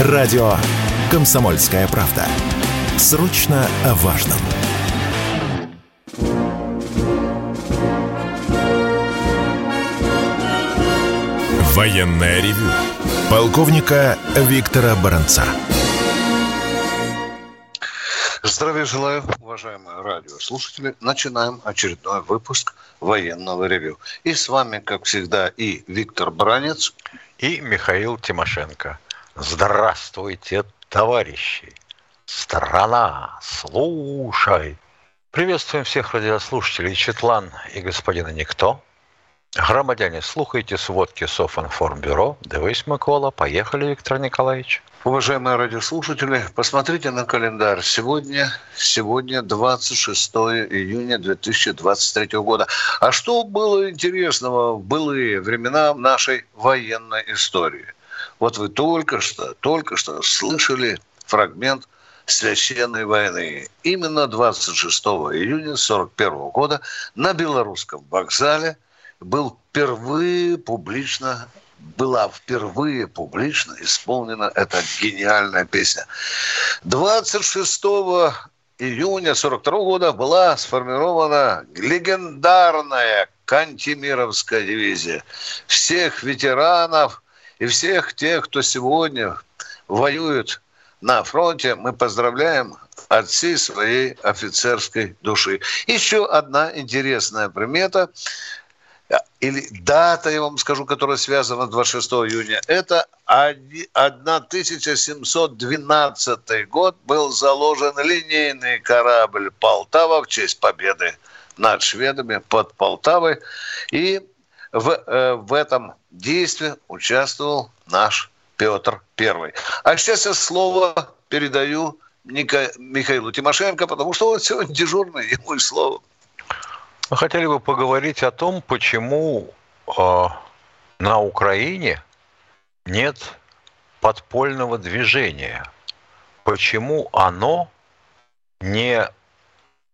Радио «Комсомольская правда». Срочно о важном. Военное ревю полковника Виктора Баранца. Здравия желаю, уважаемые радиослушатели. Начинаем очередной выпуск военного ревю. И с вами, как всегда, и Виктор Бранец. И Михаил Тимошенко. Здравствуйте, товарищи! Страна, слушай! Приветствуем всех радиослушателей Четлан и господина Никто. Громадяне, слухайте сводки Софинформбюро. Дивись, Микола. Поехали, Виктор Николаевич. Уважаемые радиослушатели, посмотрите на календарь. Сегодня, сегодня 26 июня 2023 года. А что было интересного в былые времена нашей военной истории? Вот вы только что, только что слышали фрагмент священной войны. Именно 26 июня 1941 года на белорусском вокзале – был впервые публично была впервые публично исполнена эта гениальная песня. 26 июня 42 года была сформирована легендарная Кантемировская дивизия. Всех ветеранов и всех тех, кто сегодня воюет на фронте, мы поздравляем от всей своей офицерской души. Еще одна интересная примета или дата, я вам скажу, которая связана 26 июня, это 1712 год был заложен линейный корабль «Полтава» в честь победы над шведами под Полтавой. И в, э, в этом действии участвовал наш Петр I. А сейчас я слово передаю Ника, Михаилу Тимошенко, потому что он сегодня дежурный, ему и слово. Мы хотели бы поговорить о том, почему э, на Украине нет подпольного движения, почему оно не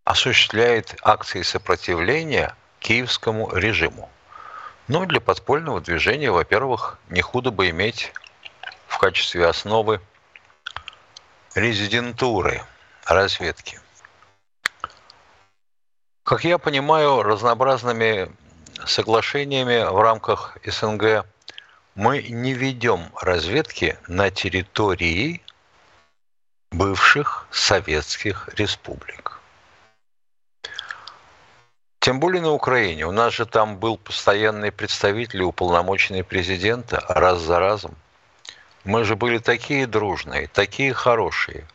осуществляет акции сопротивления киевскому режиму. Ну, для подпольного движения, во-первых, не худо бы иметь в качестве основы резидентуры разведки – как я понимаю, разнообразными соглашениями в рамках СНГ мы не ведем разведки на территории бывших советских республик. Тем более на Украине. У нас же там был постоянный представитель уполномоченный президента раз за разом. Мы же были такие дружные, такие хорошие.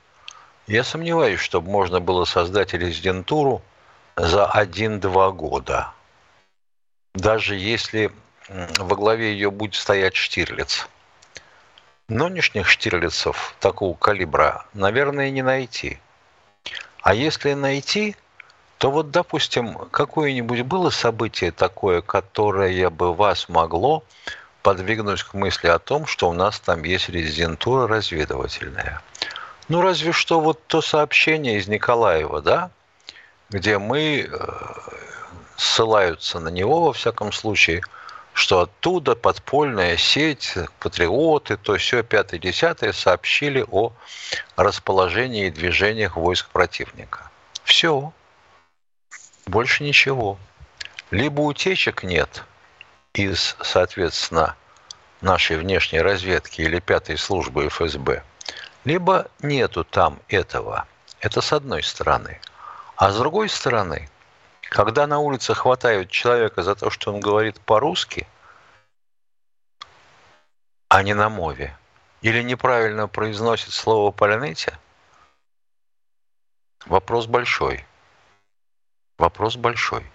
Я сомневаюсь, чтобы можно было создать резидентуру – за 1-2 года. Даже если во главе ее будет стоять Штирлиц. Нынешних Штирлицев такого калибра, наверное, не найти. А если найти, то вот, допустим, какое-нибудь было событие такое, которое бы вас могло подвигнуть к мысли о том, что у нас там есть резидентура разведывательная. Ну, разве что вот то сообщение из Николаева, да, где мы э, ссылаются на него, во всяком случае, что оттуда подпольная сеть, патриоты, то все пятое, десятое сообщили о расположении и движениях войск противника. Все. Больше ничего. Либо утечек нет из, соответственно, нашей внешней разведки или пятой службы ФСБ, либо нету там этого. Это с одной стороны – а с другой стороны, когда на улице хватают человека за то, что он говорит по-русски, а не на мове, или неправильно произносит слово «полянете», вопрос большой. Вопрос большой.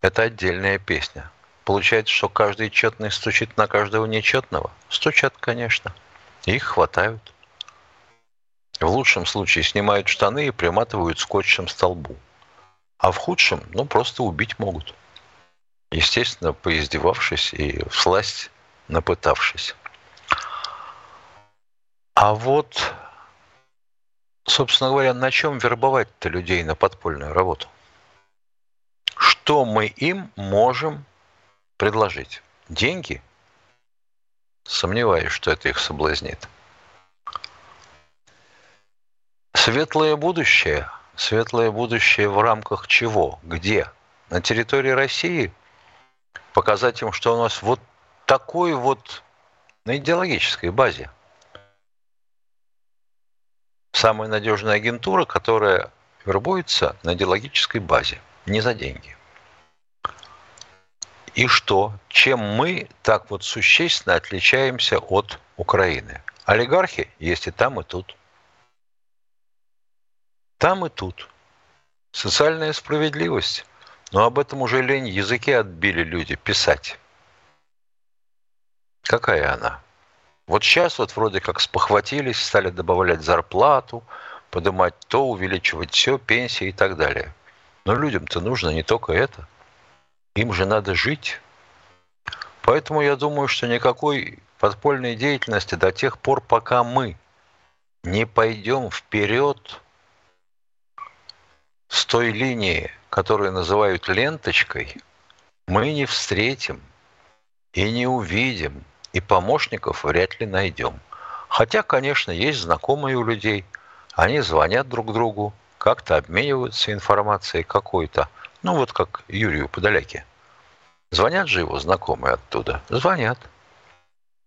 Это отдельная песня. Получается, что каждый четный стучит на каждого нечетного? Стучат, конечно. Их хватают. В лучшем случае снимают штаны и приматывают скотчем столбу. А в худшем, ну, просто убить могут. Естественно, поиздевавшись и всласть напытавшись. А вот, собственно говоря, на чем вербовать-то людей на подпольную работу? Что мы им можем предложить? Деньги? Сомневаюсь, что это их соблазнит. Светлое будущее. Светлое будущее в рамках чего? Где? На территории России? Показать им, что у нас вот такой вот на идеологической базе – Самая надежная агентура, которая вербуется на идеологической базе, не за деньги. И что? Чем мы так вот существенно отличаемся от Украины? Олигархи есть и там, и тут. Там и тут. Социальная справедливость. Но об этом уже лень языки отбили люди писать. Какая она? Вот сейчас вот вроде как спохватились, стали добавлять зарплату, поднимать то, увеличивать все, пенсии и так далее. Но людям-то нужно не только это. Им же надо жить. Поэтому я думаю, что никакой подпольной деятельности до тех пор, пока мы не пойдем вперед с той линии, которую называют ленточкой, мы не встретим и не увидим, и помощников вряд ли найдем. Хотя, конечно, есть знакомые у людей, они звонят друг другу, как-то обмениваются информацией какой-то. Ну, вот как Юрию Подоляке. Звонят же его знакомые оттуда? Звонят.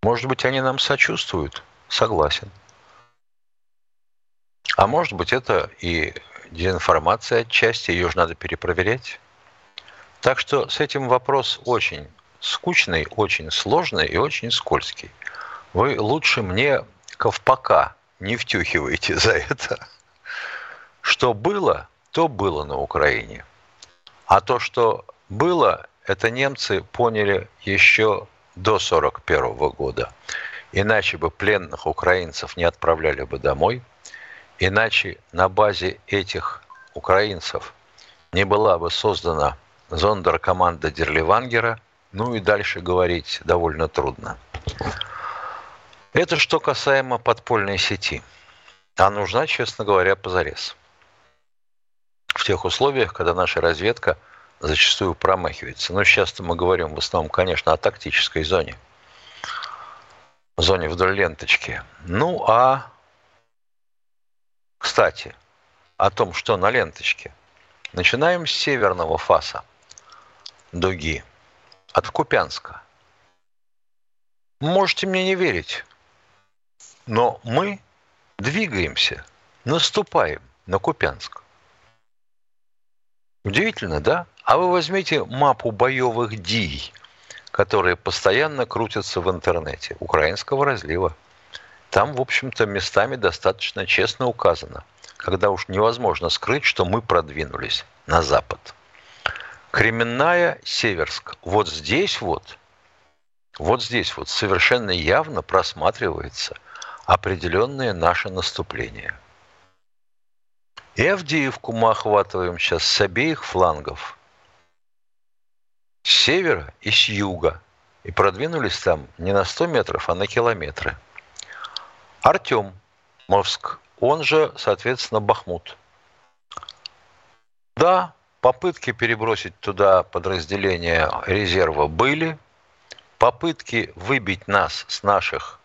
Может быть, они нам сочувствуют? Согласен. А может быть, это и дезинформация отчасти, ее же надо перепроверять. Так что с этим вопрос очень скучный, очень сложный и очень скользкий. Вы лучше мне ковпака не втюхиваете за это. Что было, то было на Украине. А то, что было, это немцы поняли еще до 1941 года. Иначе бы пленных украинцев не отправляли бы домой, иначе на базе этих украинцев не была бы создана зондеркоманда Дерливангера, ну и дальше говорить довольно трудно. Это что касаемо подпольной сети. А нужна, честно говоря, позарез. В тех условиях, когда наша разведка – зачастую промахивается. Но сейчас-то мы говорим в основном, конечно, о тактической зоне. Зоне вдоль ленточки. Ну, а, кстати, о том, что на ленточке. Начинаем с северного фаса дуги, от Купянска. Можете мне не верить, но мы двигаемся, наступаем на Купянск. Удивительно, да? А вы возьмите мапу боевых дий, которые постоянно крутятся в интернете, украинского разлива. Там, в общем-то, местами достаточно честно указано, когда уж невозможно скрыть, что мы продвинулись на запад. Кременная, Северск. Вот здесь вот, вот здесь вот совершенно явно просматривается определенное наше наступление – и Авдеевку мы охватываем сейчас с обеих флангов. С севера и с юга. И продвинулись там не на 100 метров, а на километры. Артем, Мовск, он же, соответственно, Бахмут. Да, попытки перебросить туда подразделения резерва были. Попытки выбить нас с наших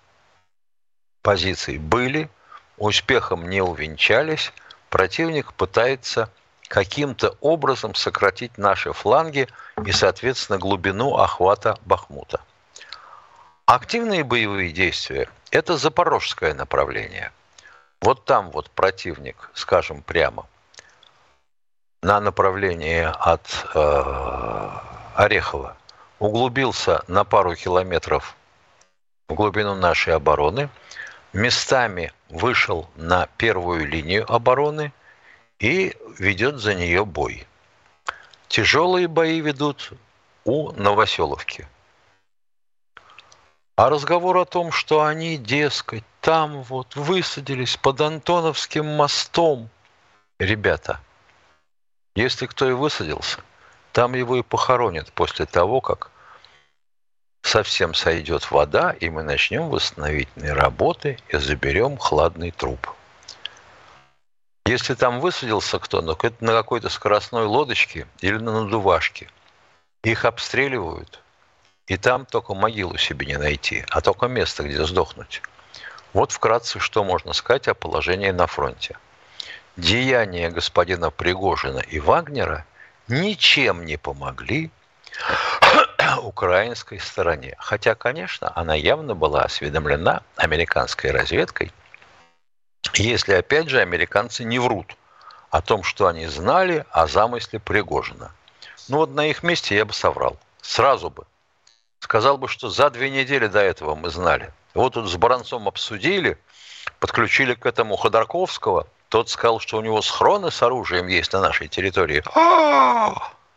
позиций были. Успехом не увенчались – противник пытается каким-то образом сократить наши фланги и, соответственно, глубину охвата Бахмута. Активные боевые действия – это запорожское направление. Вот там вот противник, скажем прямо, на направлении от э, Орехова углубился на пару километров в глубину нашей обороны – местами вышел на первую линию обороны и ведет за нее бой. Тяжелые бои ведут у Новоселовки. А разговор о том, что они, дескать, там вот высадились под Антоновским мостом. Ребята, если кто и высадился, там его и похоронят после того, как совсем сойдет вода, и мы начнем восстановительные работы и заберем хладный труп. Если там высадился кто, ну на какой-то скоростной лодочке или на надувашке. Их обстреливают, и там только могилу себе не найти, а только место, где сдохнуть. Вот вкратце, что можно сказать о положении на фронте. Деяния господина Пригожина и Вагнера ничем не помогли украинской стороне. Хотя, конечно, она явно была осведомлена американской разведкой, если, опять же, американцы не врут о том, что они знали о замысле Пригожина. Ну вот на их месте я бы соврал. Сразу бы. Сказал бы, что за две недели до этого мы знали. Вот тут с Баранцом обсудили, подключили к этому Ходорковского. Тот сказал, что у него схроны с оружием есть на нашей территории.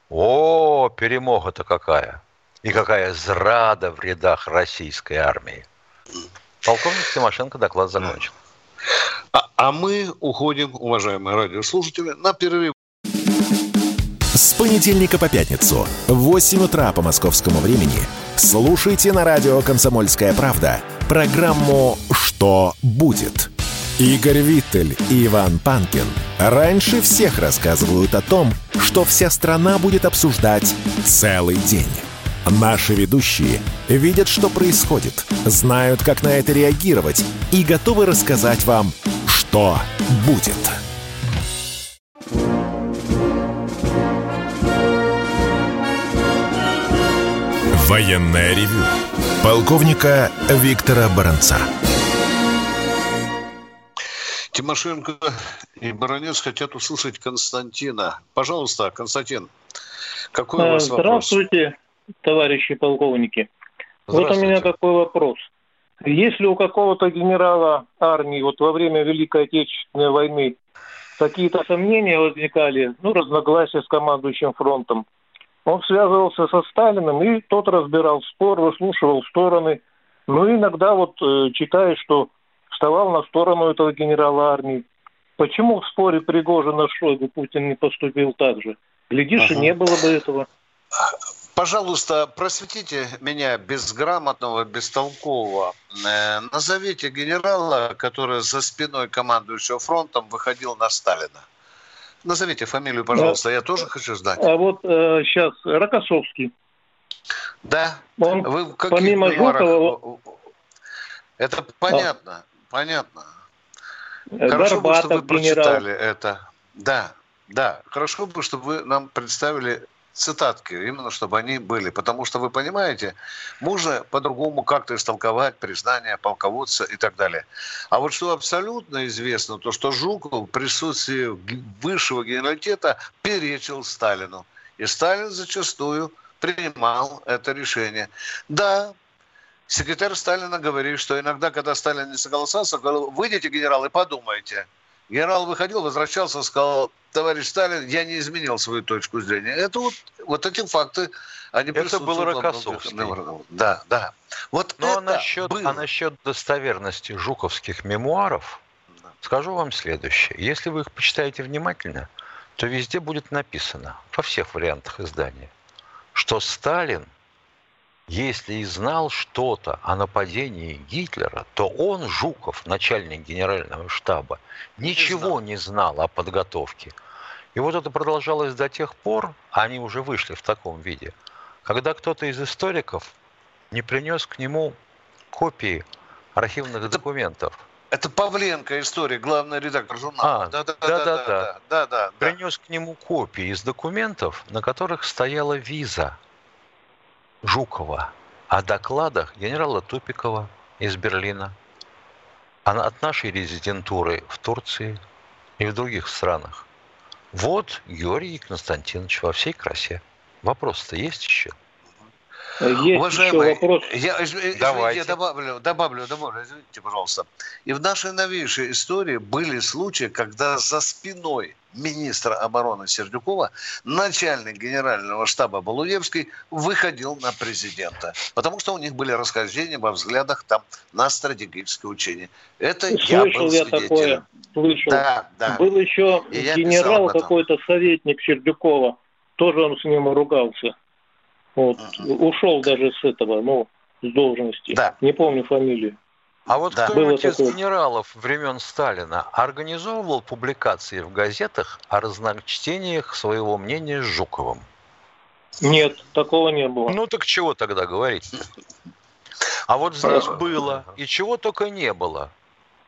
О, перемога-то какая! И какая зрада в рядах российской армии. Полковник Тимошенко доклад закончил. А, а мы уходим, уважаемые радиослушатели, на перерыв. С понедельника по пятницу в 8 утра по московскому времени слушайте на радио «Комсомольская правда» программу «Что будет?». Игорь Виттель и Иван Панкин раньше всех рассказывают о том, что вся страна будет обсуждать целый день. Наши ведущие видят, что происходит, знают, как на это реагировать и готовы рассказать вам, что будет. Военная ревю. Полковника Виктора Баранца. Тимошенко и Баранец хотят услышать Константина. Пожалуйста, Константин, какой у вас вопрос? Здравствуйте товарищи полковники. Вот у меня такой вопрос. Если у какого-то генерала армии вот во время Великой Отечественной войны какие-то сомнения возникали, ну, разногласия с командующим фронтом, он связывался со Сталиным, и тот разбирал спор, выслушивал стороны. Ну, иногда вот э, читаешь, что вставал на сторону этого генерала армии. Почему в споре Пригожина Шойгу Путин не поступил так же? Глядишь, ага. и не было бы этого. Пожалуйста, просветите меня безграмотного, бестолкового. Э, назовите генерала, который за спиной командующего фронтом выходил на Сталина. Назовите фамилию, пожалуйста, да. я тоже хочу знать. А вот э, сейчас Рокоссовский. Да. Он Вы помимо Жукова... Это понятно. Понятно. Хорошо бы, чтобы вы прочитали генерал. это. Да, да. Хорошо бы, чтобы вы нам представили цитатки, именно чтобы они были. Потому что, вы понимаете, можно по-другому как-то истолковать признание полководца и так далее. А вот что абсолютно известно, то что Жуков в присутствии высшего генералитета перечил Сталину. И Сталин зачастую принимал это решение. Да, секретарь Сталина говорит, что иногда, когда Сталин не согласился, говорил, выйдите, генерал, и подумайте. Генерал выходил, возвращался, сказал, товарищ Сталин, я не изменил свою точку зрения. Это вот, вот эти факты, они Это был Рокоссовский. Да, да. Вот ну, а насчет, было. а насчет достоверности жуковских мемуаров, да. скажу вам следующее. Если вы их почитаете внимательно, то везде будет написано, во всех вариантах издания, что Сталин – если и знал что-то о нападении Гитлера, то он, Жуков, начальник генерального штаба, ничего не знал о подготовке. И вот это продолжалось до тех пор, а они уже вышли в таком виде, когда кто-то из историков не принес к нему копии архивных документов. Это Павленко история, главный редактор журнала. А, да, да, да, да, да, да, да, да. Принес к нему копии из документов, на которых стояла виза Жукова о докладах генерала Тупикова из Берлина, от нашей резидентуры в Турции и в других странах. Вот Георгий Константинович во всей красе. Вопрос-то есть еще? Есть Уважаемый, еще вопрос. Я, извините, Давайте. я добавлю, добавлю, добавлю, извините, пожалуйста. И в нашей новейшей истории были случаи, когда за спиной министра обороны Сердюкова начальник генерального штаба Балуевский выходил на президента. Потому что у них были расхождения во взглядах там на стратегическое учение. Это Слышал я был я такое. Слышал. Да, да. Был еще И генерал какой-то советник Сердюкова. Тоже он с ним ругался. Вот. Uh-huh. Ушел даже с этого, ну, с должности. Да. Не помню фамилию. А вот да. кто-нибудь из генералов времен Сталина организовывал публикации в газетах о разночтениях своего мнения с Жуковым? Нет, такого не было. Ну так чего тогда говорить? А вот здесь было, и чего только не было.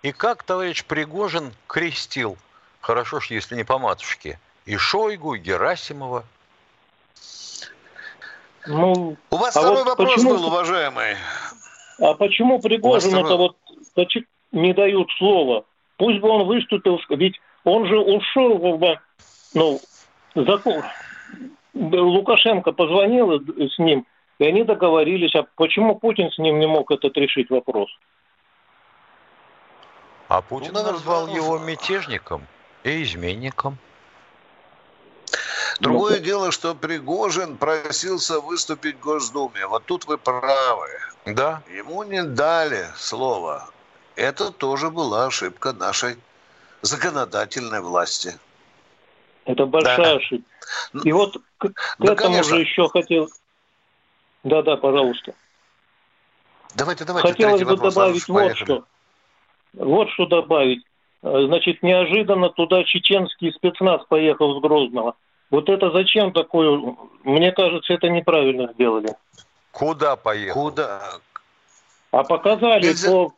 И как товарищ Пригожин крестил Хорошо, что если не по матушке. И Шойгу, и Герасимова. Ну, У вас а второй вот вопрос почему, был, уважаемый. А почему Пригожин это вот не дают слова? Пусть бы он выступил, ведь он же ушел, как бы, ну, закон. Лукашенко позвонил с ним, и они договорились. А почему Путин с ним не мог этот решить вопрос? А Путин ну, назвал его мятежником и изменником. Другое ну, дело, что Пригожин просился выступить в Госдуме. Вот тут вы правы. Да. Ему не дали слова. Это тоже была ошибка нашей законодательной власти. Это большая да. ошибка. Ну, И вот к, да, этому конечно. же еще хотел... Да-да, пожалуйста. Давайте, давайте. Хотелось бы добавить вот что. Вот что добавить. Э, значит, неожиданно туда чеченский спецназ поехал с Грозного. Вот это зачем такое? Мне кажется, это неправильно сделали. Куда поехал? Куда? А показали Нельзя... по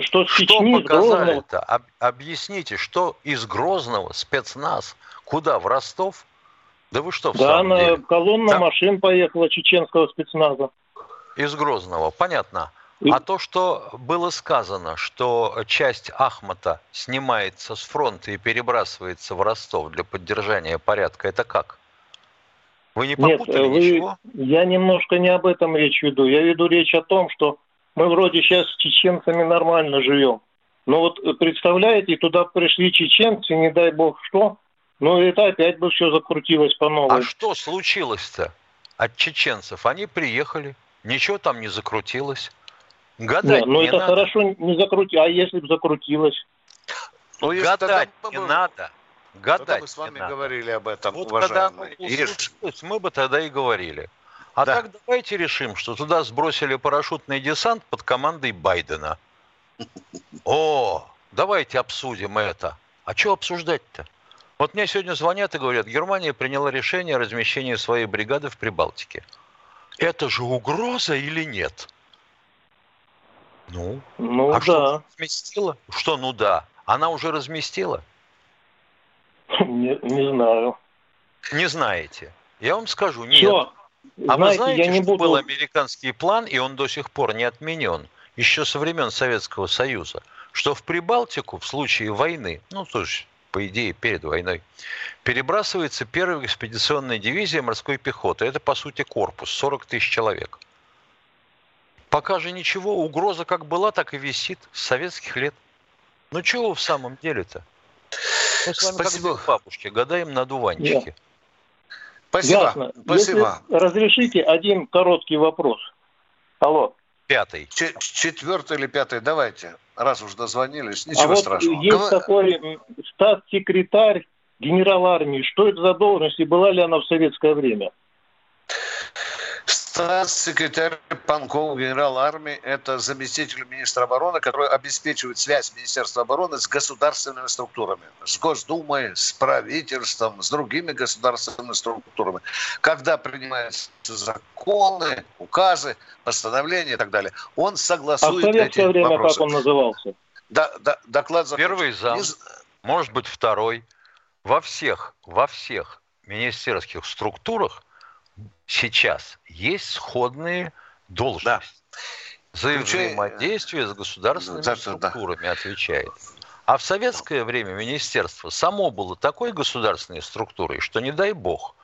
что с Что показали-то? Об, объясните, что из Грозного спецназ? Куда? В Ростов? Да вы что, в Да, на деле? колонна Там... машин поехала чеченского спецназа. Из Грозного, понятно. А то, что было сказано, что часть Ахмата снимается с фронта и перебрасывается в Ростов для поддержания порядка, это как? Вы не попутали Нет, вы, ничего? Я немножко не об этом речь веду. Я веду речь о том, что мы вроде сейчас с чеченцами нормально живем. Но вот представляете, туда пришли чеченцы, не дай бог что, ну это опять бы все закрутилось по новой. А что случилось-то от чеченцев? Они приехали, ничего там не закрутилось. Гадать Нет, ну не это надо. хорошо не закрути, а если бы закрутилось? Ну, если Гадать тогда... не надо. Гадать тогда мы с вами надо. говорили об этом, вот уважаемые. Когда мы бы тогда и говорили. А да. так давайте решим, что туда сбросили парашютный десант под командой Байдена. О, давайте обсудим это. А что обсуждать-то? Вот мне сегодня звонят и говорят, Германия приняла решение о размещении своей бригады в Прибалтике. Это же угроза или нет? Ну, ну а да. что разместила? Что, ну да? Она уже разместила? Не, не знаю. Не знаете? Я вам скажу, нет. Все. А Знаете, вы знаете, я не что буду... был американский план, и он до сих пор не отменен, еще со времен Советского Союза, что в Прибалтику в случае войны, ну, есть, по идее, перед войной, перебрасывается первая экспедиционная дивизия морской пехоты. Это, по сути, корпус, 40 тысяч человек. Пока же ничего, угроза как была, так и висит с советских лет. Ну чего в самом деле-то? Мы с вами Спасибо. как бабушки, гадаем на дуванчике. Yeah. Спасибо. Ясно. Спасибо. Если разрешите один короткий вопрос. Алло. Пятый. Ч- четвертый или пятый, давайте. Раз уж дозвонились, ничего а страшного. Вот есть Гов... такой статс-секретарь генерал армии. Что это за должность и была ли она в советское время? Статс-секретарь Панков, генерал армии, это заместитель министра обороны, который обеспечивает связь Министерства обороны с государственными структурами, с Госдумой, с правительством, с другими государственными структурами. Когда принимаются законы, указы, постановления и так далее, он согласует а в советское время вопросы. как он назывался? Да, да, доклад закончен. Первый зам, Из... может быть второй. Во всех, во всех министерских структурах – сейчас есть сходные должности. Да. За взаимодействие с государственными да, структурами да. отвечает. А в советское время министерство само было такой государственной структурой, что не дай бог.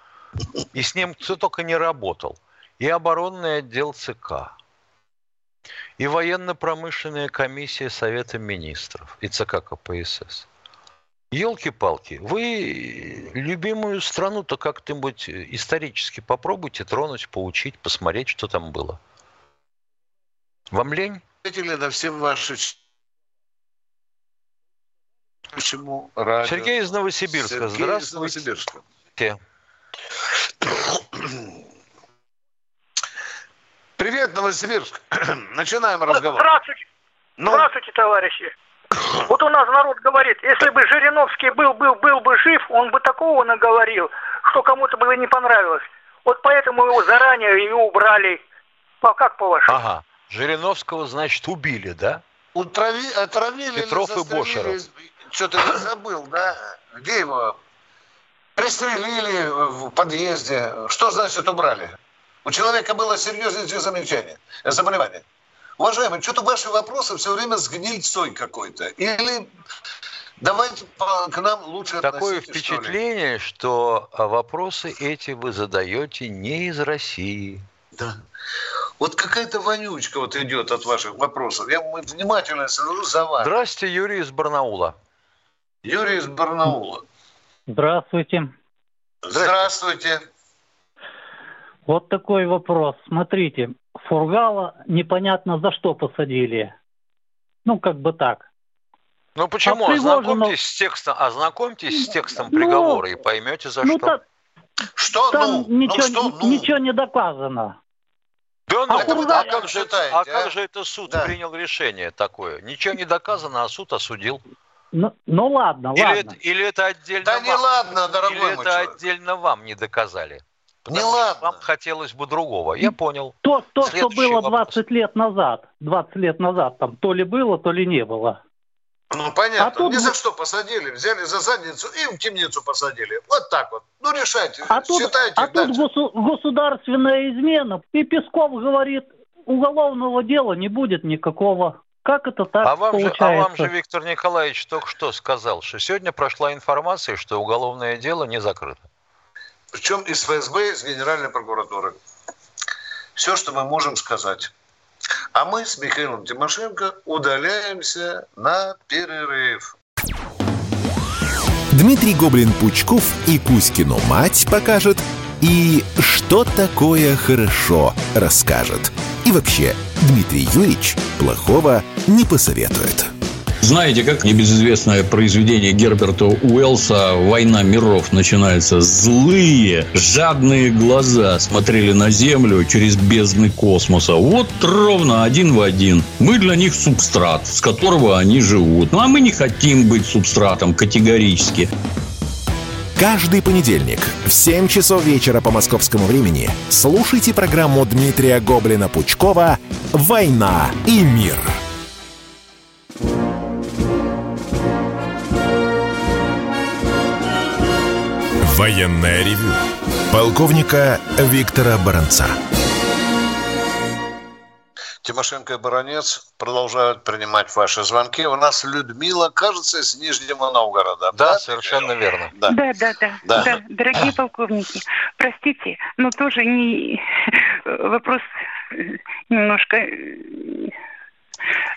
И с ним кто только не работал. И оборонный отдел ЦК, и военно-промышленная комиссия Совета министров, и ЦК КПСС. Елки-палки, вы любимую страну-то как-нибудь исторически попробуйте тронуть, поучить, посмотреть, что там было. Вам лень? Ответили на все ваши... Почему радио? Сергей из Новосибирска. Сергей Здравствуйте. из Новосибирска. Привет, Новосибирск. Начинаем разговор. Здравствуйте. Ну? Здравствуйте, товарищи. Вот у нас народ говорит, если бы Жириновский был, был, был бы жив, он бы такого наговорил, что кому-то бы не понравилось. Вот поэтому его заранее и убрали. А как по-вашему? Ага. Жириновского, значит, убили, да? Утрави, отравили Петров и Бошеров. что-то не забыл, да? Где его? Пристрелили в подъезде. Что значит убрали? У человека было серьезное замечание, заболевание. Уважаемые, что-то ваши вопросы все время с гнильцой какой-то. Или давайте к нам лучше Такое впечатление, что, что вопросы эти вы задаете не из России. Да. Вот какая-то вонючка вот идет от ваших вопросов. Я внимательно слежу за вами. Здравствуйте, Юрий из Барнаула. Юрий из Барнаула. Здравствуйте. Здравствуйте. Вот такой вопрос. Смотрите, Фургала непонятно за что посадили. Ну, как бы так. Ну почему? А ознакомьтесь с текстом, ознакомьтесь с текстом ну, приговора и поймете за ну, что. Та, что? Там ну, ничего, ну, что, ну? ничего не доказано. Да, ну, а, Фургал... а, как, же, это, а, а как же это суд да. принял решение такое? Ничего не доказано, а суд осудил. Ну, ну ладно, или ладно. Это, или это отдельно Да вам, не ладно, дорогой Или это человек. отдельно вам не доказали. Не ладно. Вам хотелось бы другого. Я понял. То, то что было 20 вопрос. лет назад. 20 лет назад там то ли было, то ли не было. Ну, понятно. А тут... Ни за что посадили. Взяли за задницу и в темницу посадили. Вот так вот. Ну, решайте. А тут, Считайте а тут госу- государственная измена. И Песков говорит, уголовного дела не будет никакого. Как это так а вам получается? Же, а вам же Виктор Николаевич только что сказал, что сегодня прошла информация, что уголовное дело не закрыто. Причем из ФСБ, из Генеральной прокуратуры. Все, что мы можем сказать. А мы с Михаилом Тимошенко удаляемся на перерыв. Дмитрий Гоблин-Пучков и Кузькину мать покажет, и что такое хорошо расскажет. И вообще, Дмитрий Юрьевич плохого не посоветует. Знаете, как небезызвестное произведение Герберта Уэллса «Война миров» начинается. Злые, жадные глаза смотрели на Землю через бездны космоса. Вот ровно один в один. Мы для них субстрат, с которого они живут. Ну, а мы не хотим быть субстратом категорически. Каждый понедельник в 7 часов вечера по московскому времени слушайте программу Дмитрия Гоблина-Пучкова «Война и мир». Военное ревю полковника Виктора Баранца. Тимошенко и Баранец продолжают принимать ваши звонки. У нас Людмила, кажется, из Нижнего Новгорода. Да, да? совершенно верно. Да. Да, да, да, да. да. Дорогие полковники, простите, но тоже не вопрос немножко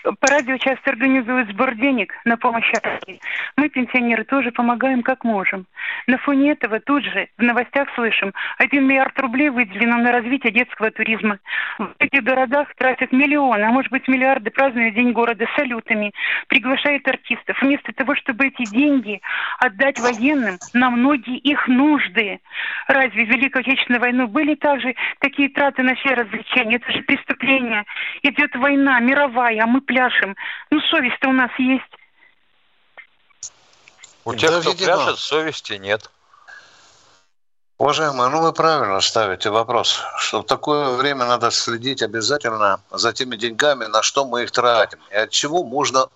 по радио часто организуют сбор денег на помощь армии. Мы, пенсионеры, тоже помогаем как можем. На фоне этого тут же в новостях слышим, 1 миллиард рублей выделено на развитие детского туризма. В этих городах тратят миллионы, а может быть миллиарды, празднуют День города салютами, приглашают артистов. Вместо того, чтобы эти деньги отдать военным на многие их нужды. Разве в Великой Отечественной войну были также такие траты на все развлечения? Это же преступление. Идет война мировая а мы пляшем. Ну, совесть-то у нас есть. У тех, да, кто видимо. пляшет, совести нет. Уважаемые, ну вы правильно ставите вопрос, что в такое время надо следить обязательно за теми деньгами, на что мы их тратим, и от чего можно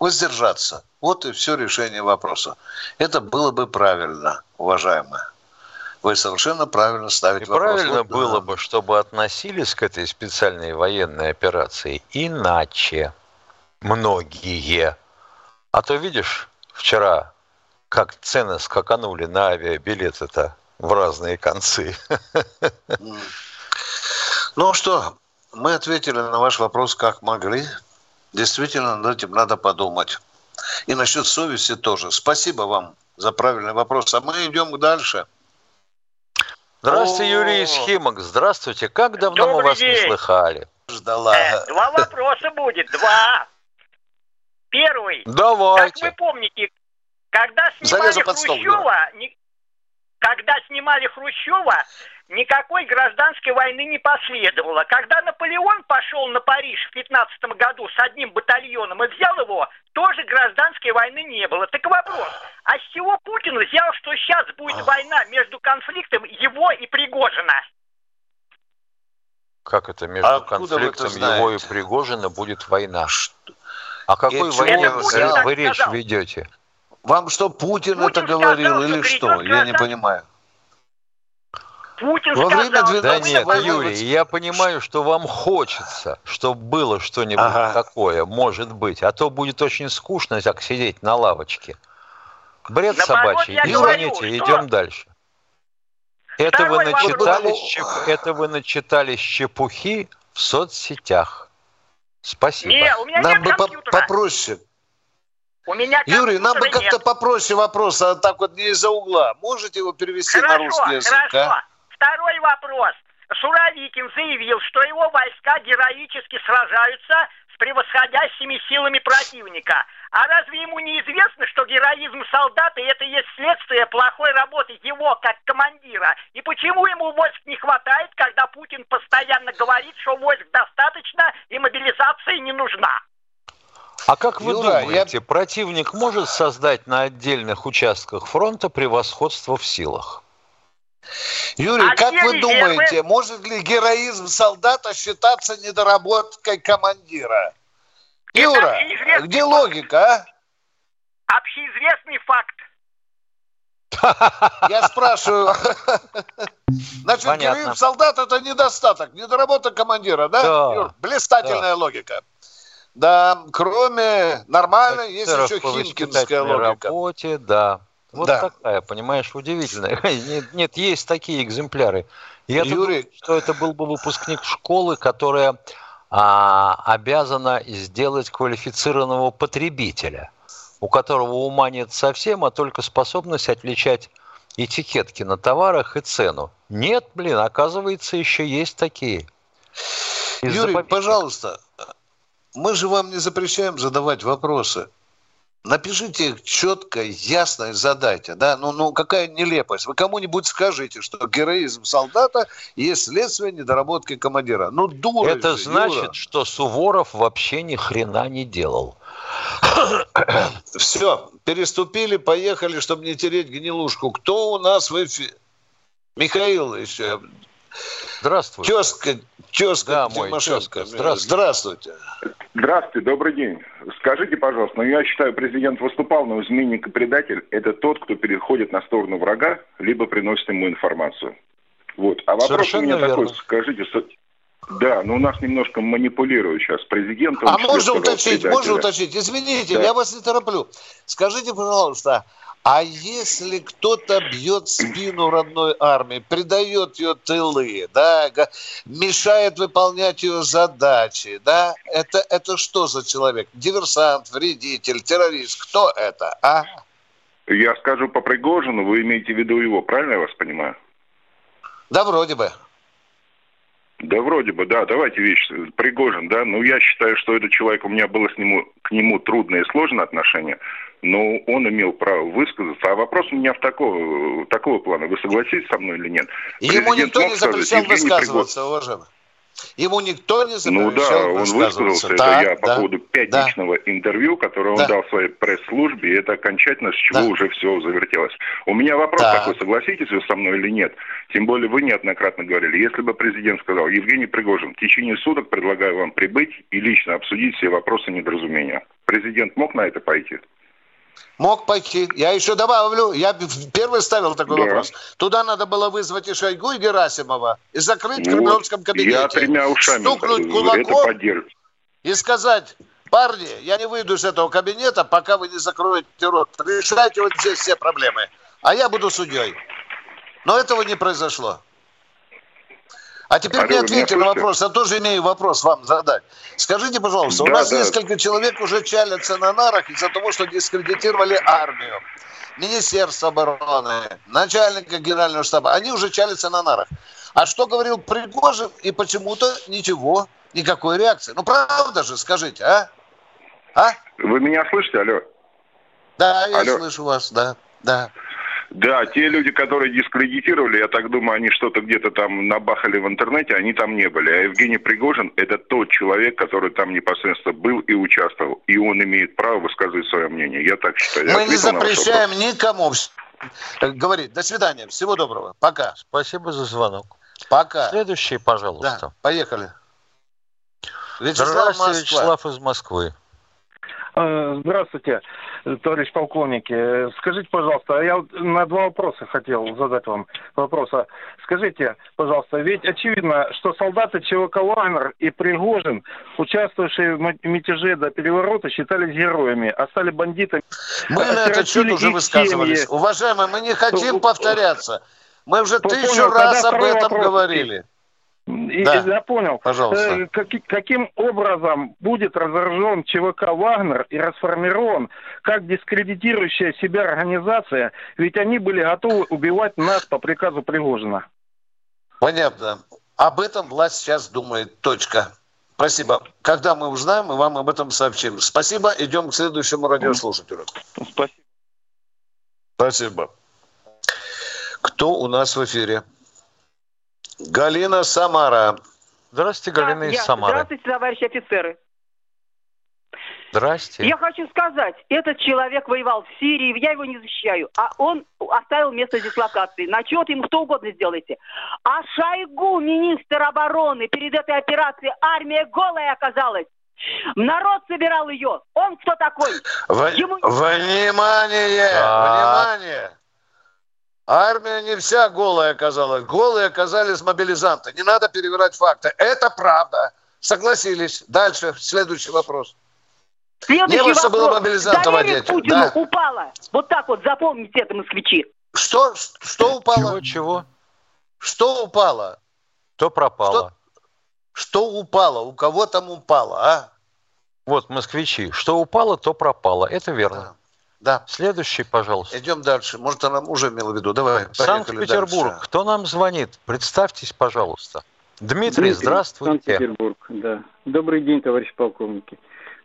воздержаться. Вот и все решение вопроса. Это было бы правильно, уважаемые. Вы совершенно правильно ставите и вопрос. Правильно вот, было да. бы, чтобы относились к этой специальной военной операции иначе. Многие. А то видишь, вчера как цены скаканули на авиабилеты-то в разные концы. Ну что, мы ответили на ваш вопрос как могли. Действительно, над этим надо подумать. И насчет совести тоже. Спасибо вам за правильный вопрос. А мы идем дальше. Здравствуйте, Юрий из Химок. Здравствуйте. Как давно Добрый мы вас день. не слыхали? Ждала. Э, два вопроса будет. Два. Первый. Давайте. Как вы помните, когда снимали Хрущева, не, когда снимали Хрущева, никакой гражданской войны не последовало. Когда Наполеон пошел на Париж в 15 году с одним батальоном и взял его, тоже гражданской войны не было. Так вопрос, а с чего Путин взял, что сейчас будет война между конфликтом его и Пригожина? Как это между а конфликтом его и Пригожина будет война? Что? О какой это войне вы, вы речь ведете? Вам что, Путин, Путин это говорил сказал, или что? что? Я не понимаю. Путин Во время 12 Да нет, Юрий, я понимаю, что вам хочется, чтобы было что-нибудь ага. такое, может быть. А то будет очень скучно так сидеть на лавочке. Бред Наоборот, собачий. Извините, идем дальше. Это вы, начитались, чеп... это вы начитались чепухи в соцсетях. Спасибо. Не, у меня Нам нет бы попроще. У меня Юрий, нам бы как-то попроще вопрос, а так вот не из-за угла. Можете его перевести хорошо, на русский язык? А? Хорошо. А? Второй вопрос. Суровикин заявил, что его войска героически сражаются с превосходящими силами противника. А разве ему не известно, что героизм солдата это есть следствие плохой работы его как командира? И почему ему войск не хватает, когда Путин постоянно говорит, что войск достаточно и мобилизация не нужна? А как вы Юра, думаете, я... противник может создать на отдельных участках фронта превосходство в силах? Юрий, а как вы думаете, может ли героизм солдата считаться недоработкой командира? Юра, где логика, а? Общеизвестный факт. Я спрашиваю. Значит, Понятно. героизм солдат это недостаток, недоработка командира, да? да. Юр, блистательная да. логика. Да, кроме нормальной, есть еще химкинская логика. работе, да. Вот да. такая, понимаешь, удивительная. Нет, нет, есть такие экземпляры. Я Юрий... думаю, что это был бы выпускник школы, которая а, обязана сделать квалифицированного потребителя, у которого ума нет совсем, а только способность отличать этикетки на товарах и цену. Нет, блин, оказывается, еще есть такие. Юрий, пожалуйста, мы же вам не запрещаем задавать вопросы. Напишите их четко, ясно и задайте. Да? Ну, ну, какая нелепость. Вы кому-нибудь скажите, что героизм солдата есть следствие недоработки командира. Ну, дура Это же, значит, Юра. что Суворов вообще ни хрена не делал. Все, переступили, поехали, чтобы не тереть гнилушку. Кто у нас в эфире? Михаил еще. Здравствуйте. Тезка, тезка да, мой тезка. Здравствуйте. Здравствуйте. Здравствуйте, добрый день. Скажите, пожалуйста, ну я считаю, президент выступал, но изменник и предатель – это тот, кто переходит на сторону врага, либо приносит ему информацию. Вот. А вопрос Совершенно у меня верно. такой, скажите, да, но у нас немножко манипулируют сейчас президентом. А можно уточнить, можно уточнить? Извините, да. я вас не тороплю. Скажите, пожалуйста, а если кто-то бьет спину родной армии, предает ее тылы, да, мешает выполнять ее задачи, да, это, это что за человек? Диверсант, вредитель, террорист, кто это, а? Я скажу по Пригожину, вы имеете в виду его, правильно я вас понимаю? Да, вроде бы. Да, вроде бы, да. Давайте вещь. Пригожин, да. Ну, я считаю, что этот человек, у меня было с нему, к нему трудное и сложное отношение, но он имел право высказаться. А вопрос у меня в такого, такого плана. Вы согласитесь со мной или нет? Ему никто не запрещал высказываться, уважаемый. Ему никто не запрещал Ну да, он высказался, это да, я по да, поводу пятничного да. интервью, которое он да. дал своей пресс-службе, и это окончательно с чего да. уже все завертелось. У меня вопрос да. такой, согласитесь вы со мной или нет? Тем более вы неоднократно говорили, если бы президент сказал, Евгений Пригожин, в течение суток предлагаю вам прибыть и лично обсудить все вопросы недоразумения. Президент мог на это пойти? Мог пойти. Я еще добавлю, я первый ставил такой да. вопрос. Туда надо было вызвать и Шойгу, и Герасимова, и закрыть вот. в Кремлевском кабинете. Я тремя ушами стукнуть кулаком и сказать, парни, я не выйду из этого кабинета, пока вы не закроете рот. Решайте вот здесь все проблемы. А я буду судьей. Но этого не произошло. А теперь Алло, мне ответьте на вопрос, я тоже имею вопрос вам задать. Скажите, пожалуйста, да, у нас да. несколько человек уже чалятся на нарах из-за того, что дискредитировали армию, Министерство обороны, начальника генерального штаба. Они уже чалятся на нарах. А что говорил Пригожин, и почему-то ничего, никакой реакции. Ну, правда же, скажите, а? А? Вы меня слышите, алло? Да, я алло. слышу вас, да, да. Да, те люди, которые дискредитировали, я так думаю, они что-то где-то там набахали в интернете, они там не были. А Евгений Пригожин – это тот человек, который там непосредственно был и участвовал. И он имеет право высказывать свое мнение. Я так считаю. Мы не запрещаем никому говорить. До свидания. Всего доброго. Пока. Спасибо за звонок. Пока. Следующий, пожалуйста. Да, поехали. Вячеслав, Здравствуйте, Вячеслав из Москвы. Э, здравствуйте, товарищ полковники. Скажите, пожалуйста, я на два вопроса хотел задать вам вопроса. Скажите, пожалуйста, ведь очевидно, что солдаты ЧВК «Вагнер» и Пригожин, участвовавшие в мятеже до переворота, считались героями, а стали бандитами. Мы на этот счет уже высказывались. Семьи. Уважаемые, мы не хотим повторяться. Мы уже тысячу раз об этом вопрос. говорили. Да. Я понял. Пожалуйста. Э, как, каким образом будет разоружен ЧВК «Вагнер» и расформирован как дискредитирующая себя организация, ведь они были готовы убивать нас по приказу Пригожина. Понятно. Об этом власть сейчас думает. Точка. Спасибо. Когда мы узнаем, мы вам об этом сообщим. Спасибо. Идем к следующему радиослушателю. Спасибо. Спасибо. Кто у нас в эфире? Галина Самара. Здравствуйте, Галина да, из я. Самары. Здравствуйте, товарищи офицеры. Здрасте. Я хочу сказать, этот человек воевал в Сирии, я его не защищаю, а он оставил место дислокации. На чет ему что угодно сделайте. А Шойгу, министр обороны, перед этой операцией армия голая оказалась. Народ собирал ее. Он кто такой? В... Ему... Внимание! А... Внимание! Армия не вся голая оказалась. Голые оказались мобилизанты. Не надо перевирать факты. Это правда. Согласились. Дальше. Следующий вопрос. Следующий не вопрос. было мобилизантов одеть. Путину да. упало. Вот так вот запомните это, москвичи. Что? Что упало? Чего? Чего? Что упало? То пропало. Что, что упало? У кого там упало, а? Вот, москвичи. Что упало, то пропало. Это верно. Да. Да. Следующий, пожалуйста. Идем дальше. Может, она уже имела в виду. Давай. Санкт-Петербург. Кто нам звонит? Представьтесь, пожалуйста. Дмитрий, Дмитрий здравствуйте. Санкт-Петербург, да. Добрый день, товарищ полковники.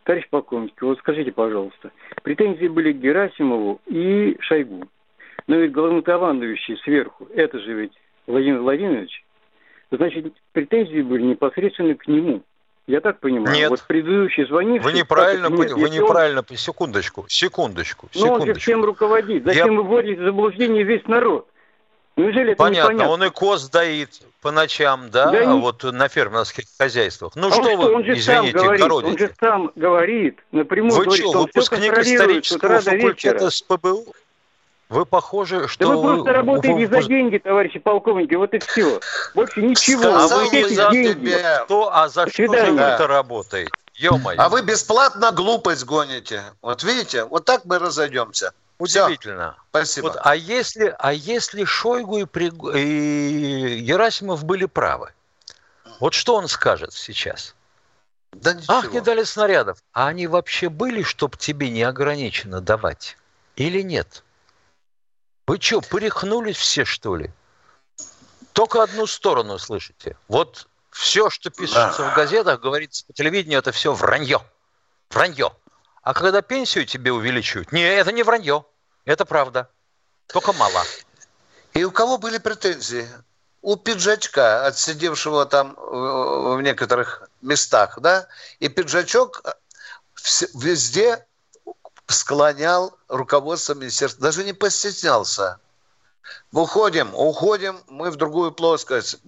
Товарищ полковник, вот скажите, пожалуйста, претензии были к Герасимову и Шойгу. Но ведь главнокомандующий сверху, это же ведь Владимир Владимирович, значит, претензии были непосредственно к нему. Я так понимаю. Нет. Вот предыдущий звонивший... Вы неправильно, нет, вы неправильно, он... секундочку, секундочку, секундочку. Но он же всем руководит. Зачем Я... вы вводите в заблуждение весь народ? Неужели это Понятно, непонятно? он и коз доит по ночам, да, да а не... вот на фермерских хозяйствах. Ну а что, что вы, он же извините, говорит, городите? Он же сам говорит, напрямую вы говорит, что, выпускник исторического факультета с ПБУ? Вы похожи, что... Да вы просто работаете вы... за деньги, товарищи полковники, вот и все. Больше ничего. А вы за деньги. Кто, а за что же вы-то работаете? Ё-моё. А вы бесплатно глупость гоните. Вот видите, вот так мы разойдемся. Удивительно. Все. Спасибо. Вот, а, если, а если Шойгу и, При... и Герасимов были правы, вот что он скажет сейчас? Да ничего. Ах, не дали снарядов. А они вообще были, чтобы тебе неограниченно давать? Или нет? Вы что, порехнулись все, что ли? Только одну сторону слышите. Вот все, что пишется в газетах, говорится по телевидению, это все вранье. Вранье. А когда пенсию тебе увеличивают, не, это не вранье. Это правда. Только мало. И у кого были претензии? У пиджачка, отсидевшего там в некоторых местах, да? И пиджачок везде склонял руководство министерства, даже не постеснялся. Уходим, уходим, мы в другую плоскость.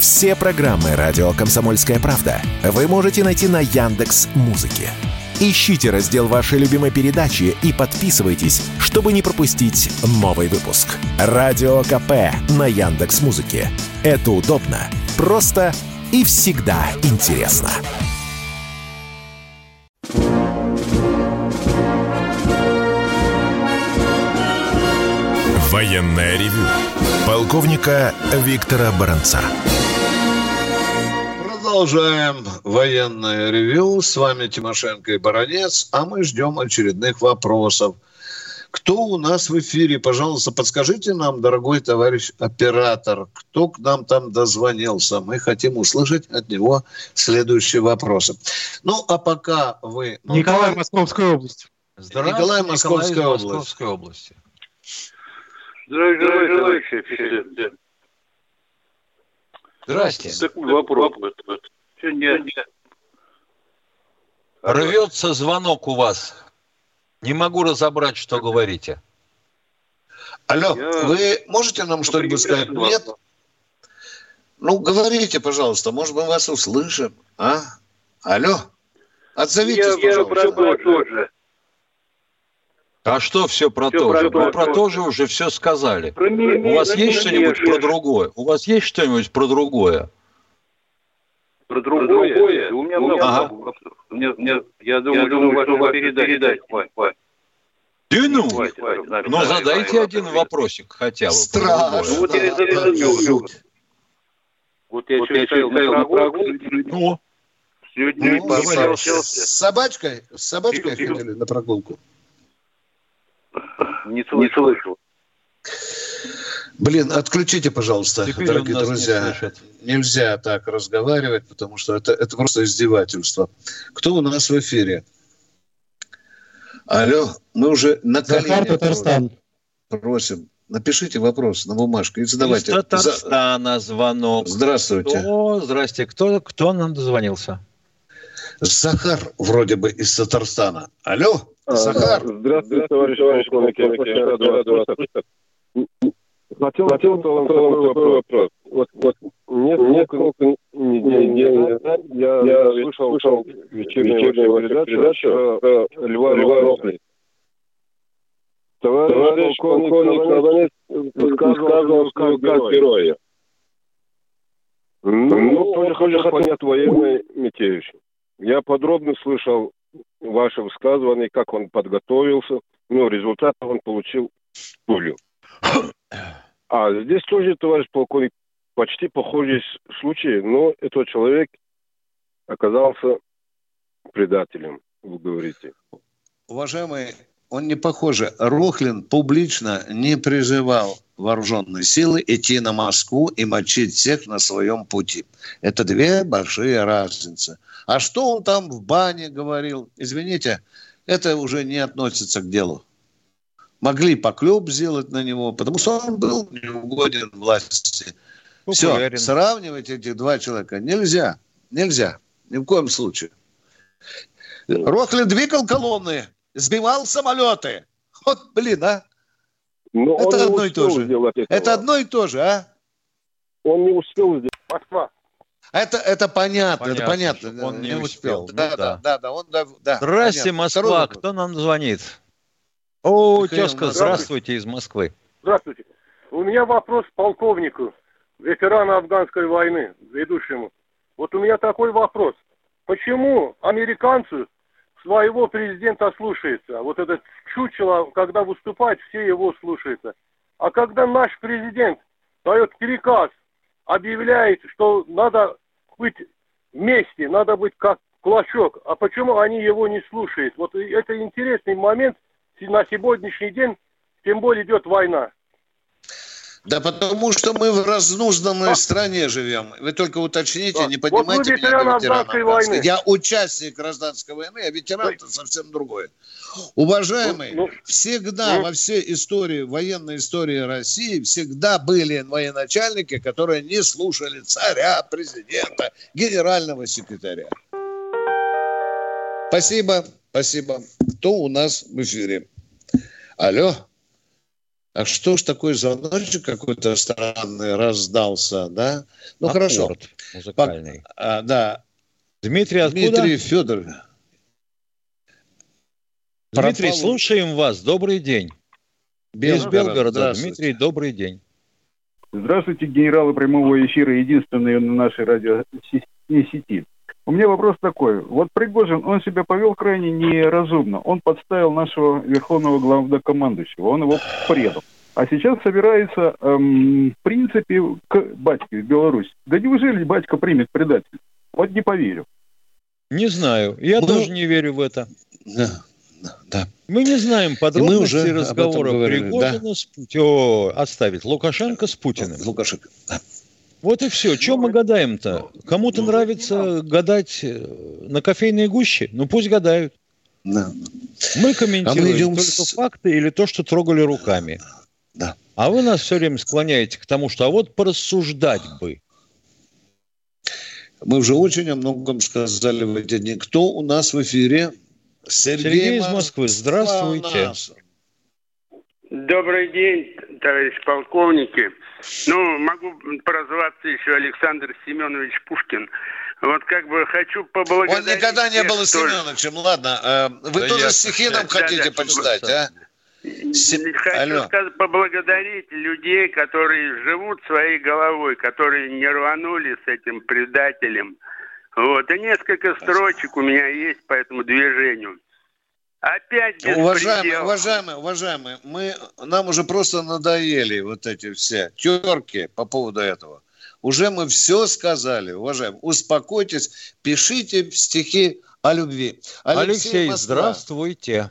Все программы радио Комсомольская правда вы можете найти на Яндекс Музыке. Ищите раздел вашей любимой передачи и подписывайтесь, чтобы не пропустить новый выпуск. Радио КП на Яндекс Музыке. Это удобно, просто и всегда интересно. Военное ревю полковника Виктора Баранца. Продолжаем военное ревю. С вами Тимошенко и Баранец, а мы ждем очередных вопросов. Кто у нас в эфире? Пожалуйста, подскажите нам, дорогой товарищ оператор, кто к нам там дозвонился. Мы хотим услышать от него следующие вопросы. Ну, а пока вы... Николай, Московская область. Здравствуйте, Николай, Московская Николай область. Московской области. Здравствуйте, товарищ офицер. Здрасте. Такой вопрос. Рвется звонок у вас. Не могу разобрать, что говорите. Алло, Я... вы можете нам что-нибудь сказать? Нет? Ну, говорите, пожалуйста, может, мы вас услышим. А? Алло? Отзовитесь, я, пожалуйста. Я про то же. А что все про все то про же? То, Вы про то же уже все сказали. Про У вас есть что-нибудь про другое? У вас есть что-нибудь про другое? Про другое? Про другое? У меня много ага. Мне, мне, я думаю, я думаю что ваша передача. передача. Да ну, хватит, ну задайте один вопросик хотя бы. Страшно. Ну, вот я. Вот я сегодня стоял на прогулке. Ну? С людьми ну. С собачкой? С собачкой ходили на прогулку? Не слышал. Блин, отключите, пожалуйста, Теперь дорогие друзья. Не Нельзя так разговаривать, потому что это, это просто издевательство. Кто у нас в эфире? Алло, мы уже на Захар Татарстан. Просим, напишите вопрос на бумажку и задавайте. Из Татарстана звонок. Здравствуйте. О, здрасте. Кто, кто нам дозвонился? Захар вроде бы из Татарстана. Алло, Захар. Здравствуйте, товарищ полковник. Хотел, хотел вам такой вопрос. Вот, вот несколько недель назад я, я слышал, слышал вечернюю передачу про Льва, Льва Рохли. Товарищ полковник высказывал как героя. Ну, ну тоже хочу понять военный Митевич. Я подробно слышал ваше высказывание, как он подготовился, но результат он получил пулю. А здесь тоже, товарищ полковник, почти похожий случай, но этот человек оказался предателем, вы говорите. Уважаемый, он не похоже. Рохлин публично не призывал вооруженные силы идти на Москву и мочить всех на своем пути. Это две большие разницы. А что он там в бане говорил? Извините, это уже не относится к делу могли поклеп сделать на него, потому что он был неугоден власти. Популярен. Все, сравнивать этих два человека нельзя. Нельзя. Ни в коем случае. Рохли двигал колонны, сбивал самолеты. Вот, блин, а. Но это одно и то же. Это одно и то же, а? Он не успел сделать. Москва. Это, это понятно, понятно, это понятно. Он не, не успел. успел. Да, ну, да, да, да, он, да, да. Здрасте, понятно. Москва. Второй Кто нам звонит? О, тезка, здравствуйте из Москвы. Здравствуйте. У меня вопрос полковнику, ветерану афганской войны, ведущему. Вот у меня такой вопрос. Почему американцы своего президента слушаются? Вот этот чучело, когда выступает, все его слушаются. А когда наш президент дает приказ, объявляет, что надо быть вместе, надо быть как кулачок, а почему они его не слушают? Вот это интересный момент – на сегодняшний день, тем более идет война. Да потому что мы в разнузданной а. стране живем. Вы только уточните, да. не понимаете вот меня, ветеран войны. Я участник гражданской войны, а ветеран это совсем другое. Уважаемые, ну, ну, всегда ну. во всей истории, военной истории России, всегда были военачальники, которые не слушали царя, президента, генерального секретаря. Спасибо, спасибо. Кто у нас в эфире? Алло. А что ж такой звоночек какой-то странный раздался, да? Ну, Аккорд хорошо. музыкальный. По, а, да. Дмитрий, откуда? Дмитрий Федор. Дмитрий, Пропал... слушаем вас. Добрый день. Без Белгорода. Дмитрий, добрый день. Здравствуйте, генералы прямого эфира, единственные на нашей радиосети. У меня вопрос такой. Вот Пригожин, он себя повел крайне неразумно. Он подставил нашего верховного главнокомандующего. Он его предал. А сейчас собирается, эм, в принципе, к батьке в Беларусь. Да неужели батька примет предатель? Вот не поверю. Не знаю. Я ну, тоже не верю в это. Да, да. Мы не знаем подробностей уже разговора Пригожина да? с Путиным. Оставить Лукашенко с Путиным. Лукашенко, да. Вот и все. Чем мы гадаем-то? Кому-то нравится гадать э, на кофейной гуще? Ну пусть гадают. Да. Мы комментируем а мы идем только с... факты или то, что трогали руками. Да. А вы нас все время склоняете к тому, что а вот порассуждать бы. Мы уже очень о многом сказали в эти дни. Кто у нас в эфире? Сергей, Сергей из Москвы. Здравствуйте. Добрый день, товарищ полковники. Ну, могу прозваться еще Александр Семенович Пушкин. Вот как бы хочу поблагодарить... Он никогда не был Семеновичем, ладно. Э, вы да тоже я... стихи нам да, хотите да, почитать, а? Хочу сказать, поблагодарить людей, которые живут своей головой, которые не рванули с этим предателем. Вот. И несколько строчек у меня есть по этому движению. Опять Уважаемые, уважаемые, уважаемые, мы, нам уже просто надоели вот эти все терки по поводу этого. Уже мы все сказали, уважаемые. Успокойтесь, пишите стихи о любви. Алексей, Алексей здравствуйте.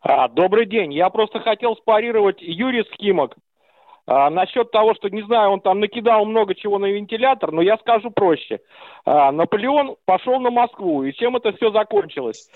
А, добрый день. Я просто хотел спарировать Юрий Схимок. А, насчет того, что, не знаю, он там накидал много чего на вентилятор, но я скажу проще. А, Наполеон пошел на Москву, и чем это все закончилось?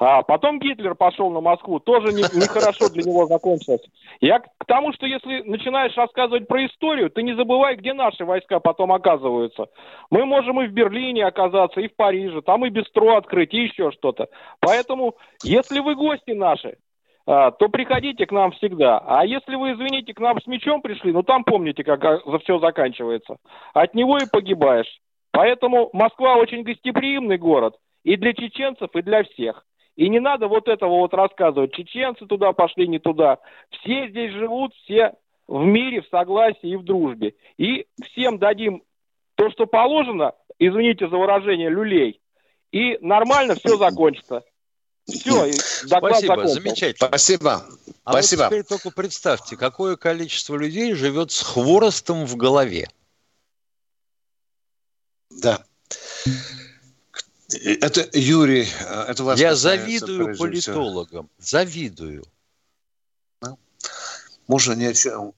А потом Гитлер пошел на Москву, тоже нехорошо не для него закончилось. Я к тому, что если начинаешь рассказывать про историю, ты не забывай, где наши войска потом оказываются. Мы можем и в Берлине оказаться, и в Париже, там и бистро открыть, и еще что-то. Поэтому, если вы гости наши, а, то приходите к нам всегда. А если вы, извините, к нам с мечом пришли, ну там помните, как за все заканчивается. От него и погибаешь. Поэтому Москва очень гостеприимный город и для чеченцев, и для всех. И не надо вот этого вот рассказывать. Чеченцы туда пошли, не туда. Все здесь живут, все в мире, в согласии и в дружбе. И всем дадим то, что положено, извините за выражение, люлей, и нормально все закончится. Все, Спасибо, закончил. замечательно. Спасибо. А Спасибо. вот теперь только представьте, какое количество людей живет с хворостом в голове. Да. Это Юрий, это вас Я завидую политологам, завидую. Да. Можно не о чем.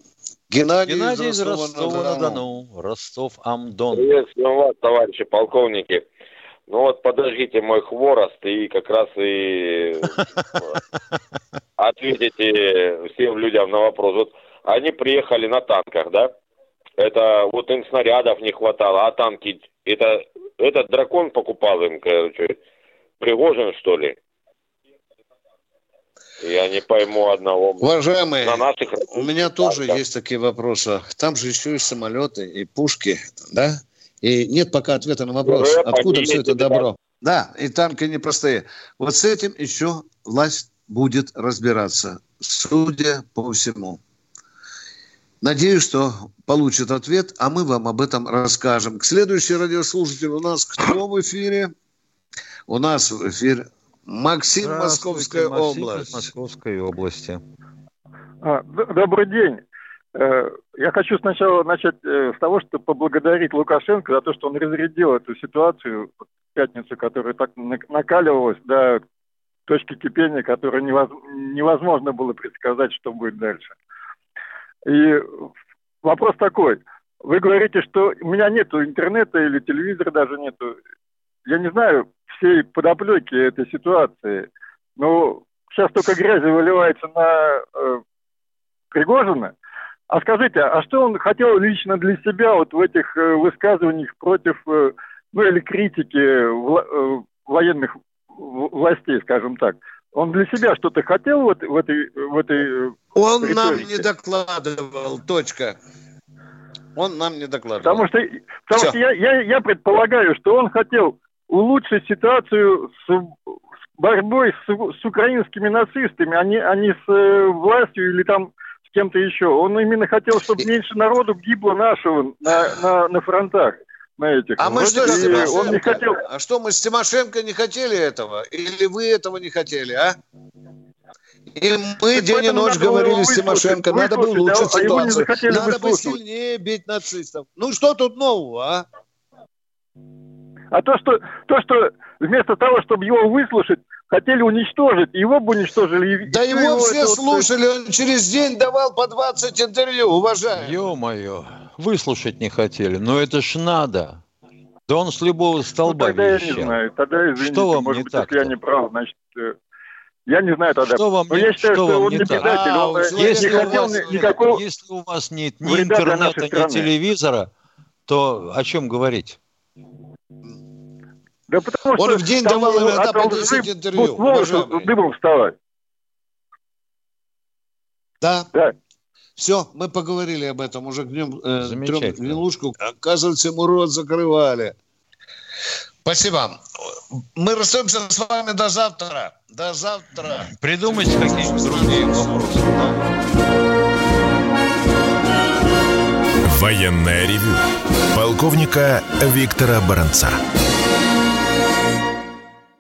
Геннадий, Геннадий из Ростова-на-Дону, Ростов-Амдон. Приветствую вас, товарищи полковники. Ну вот подождите мой хворост и как раз и ответите всем людям на вопрос. Вот они приехали на танках, да? Это вот им снарядов не хватало, а танки, это этот дракон покупал им, короче, Пригожин, что ли? Я не пойму одного. Уважаемые, на наших... у меня тоже да. есть такие вопросы. Там же еще и самолеты, и пушки, да? И нет пока ответа на вопрос, Уже откуда все это добро. Да, и танки непростые. Вот с этим еще власть будет разбираться, судя по всему. Надеюсь, что получит ответ, а мы вам об этом расскажем. К следующей радиослушателю у нас кто в эфире? У нас в эфире Максим, Московская Максим область. Московской области. А, добрый день. Э, я хочу сначала начать э, с того, что поблагодарить Лукашенко за то, что он разрядил эту ситуацию в пятницу, которая так накаливалась до точки кипения, которой невозможно было предсказать, что будет дальше. И вопрос такой. Вы говорите, что у меня нету интернета или телевизора даже нету. Я не знаю всей подоплеки этой ситуации. Но сейчас только грязи выливается на э, Пригожина. А скажите, а что он хотел лично для себя вот в этих э, высказываниях против, э, ну или критики вла- э, военных властей, скажем так? Он для себя что-то хотел вот в этой... В этой э, Он риторике? нам не докладывал, точка. Он нам не докладывал. Потому что, потому что я, я, я предполагаю, что он хотел улучшить ситуацию с, с борьбой с, с украинскими нацистами, а не, а не с э, властью или там с кем-то еще. Он именно хотел, чтобы меньше народу гибло нашего на, на, на фронтах на этих. А мы что, с он не хотел... А что, мы с Тимошенко не хотели этого? Или вы этого не хотели, а? И мы так день и ночь говорили с Тимошенко, надо было улучшить а ситуацию. Надо бы сильнее бить нацистов. Ну что тут нового, а? А то, что, то, что вместо того, чтобы его выслушать, хотели уничтожить, его бы уничтожили. Да его, его все слушали, вот... он через день давал по 20 интервью, уважаемый. Ё-моё выслушать не хотели. Но это ж надо. Да он с любого столба ну, тогда вещал. я не знаю. Тогда, извините, Что вам может не быть, так если я не прав, значит, э, я не знаю тогда. Что вам, Но я считаю, что, что он не предатель. А, он если, не хотел вас, никакого... если у вас нет ни интернета, ни телевизора, то о чем говорить? Да потому он что в день давал иногда по 10 интервью. Дымом вставать. Да. да. Все, мы поговорили об этом уже днем, э, трем гнилушку. Оказывается, ему рот закрывали. Спасибо. Мы расстаемся с вами до завтра. До завтра. Придумайте какие-нибудь другие вопросы. Военная ревю. Полковника Виктора Баранца.